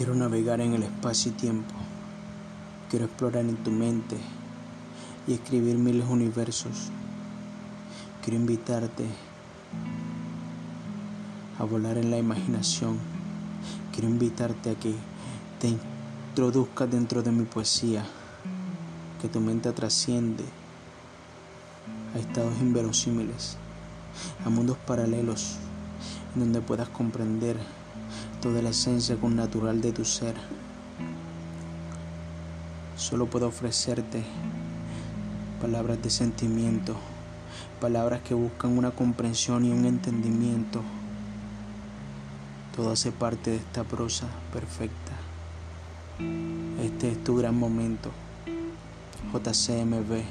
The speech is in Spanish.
Quiero navegar en el espacio y tiempo. Quiero explorar en tu mente y escribir miles universos. Quiero invitarte a volar en la imaginación. Quiero invitarte a que te introduzcas dentro de mi poesía, que tu mente trasciende a estados inverosímiles, a mundos paralelos, en donde puedas comprender toda la esencia con natural de tu ser. Solo puedo ofrecerte palabras de sentimiento, palabras que buscan una comprensión y un entendimiento. Todo hace parte de esta prosa perfecta. Este es tu gran momento. JCMB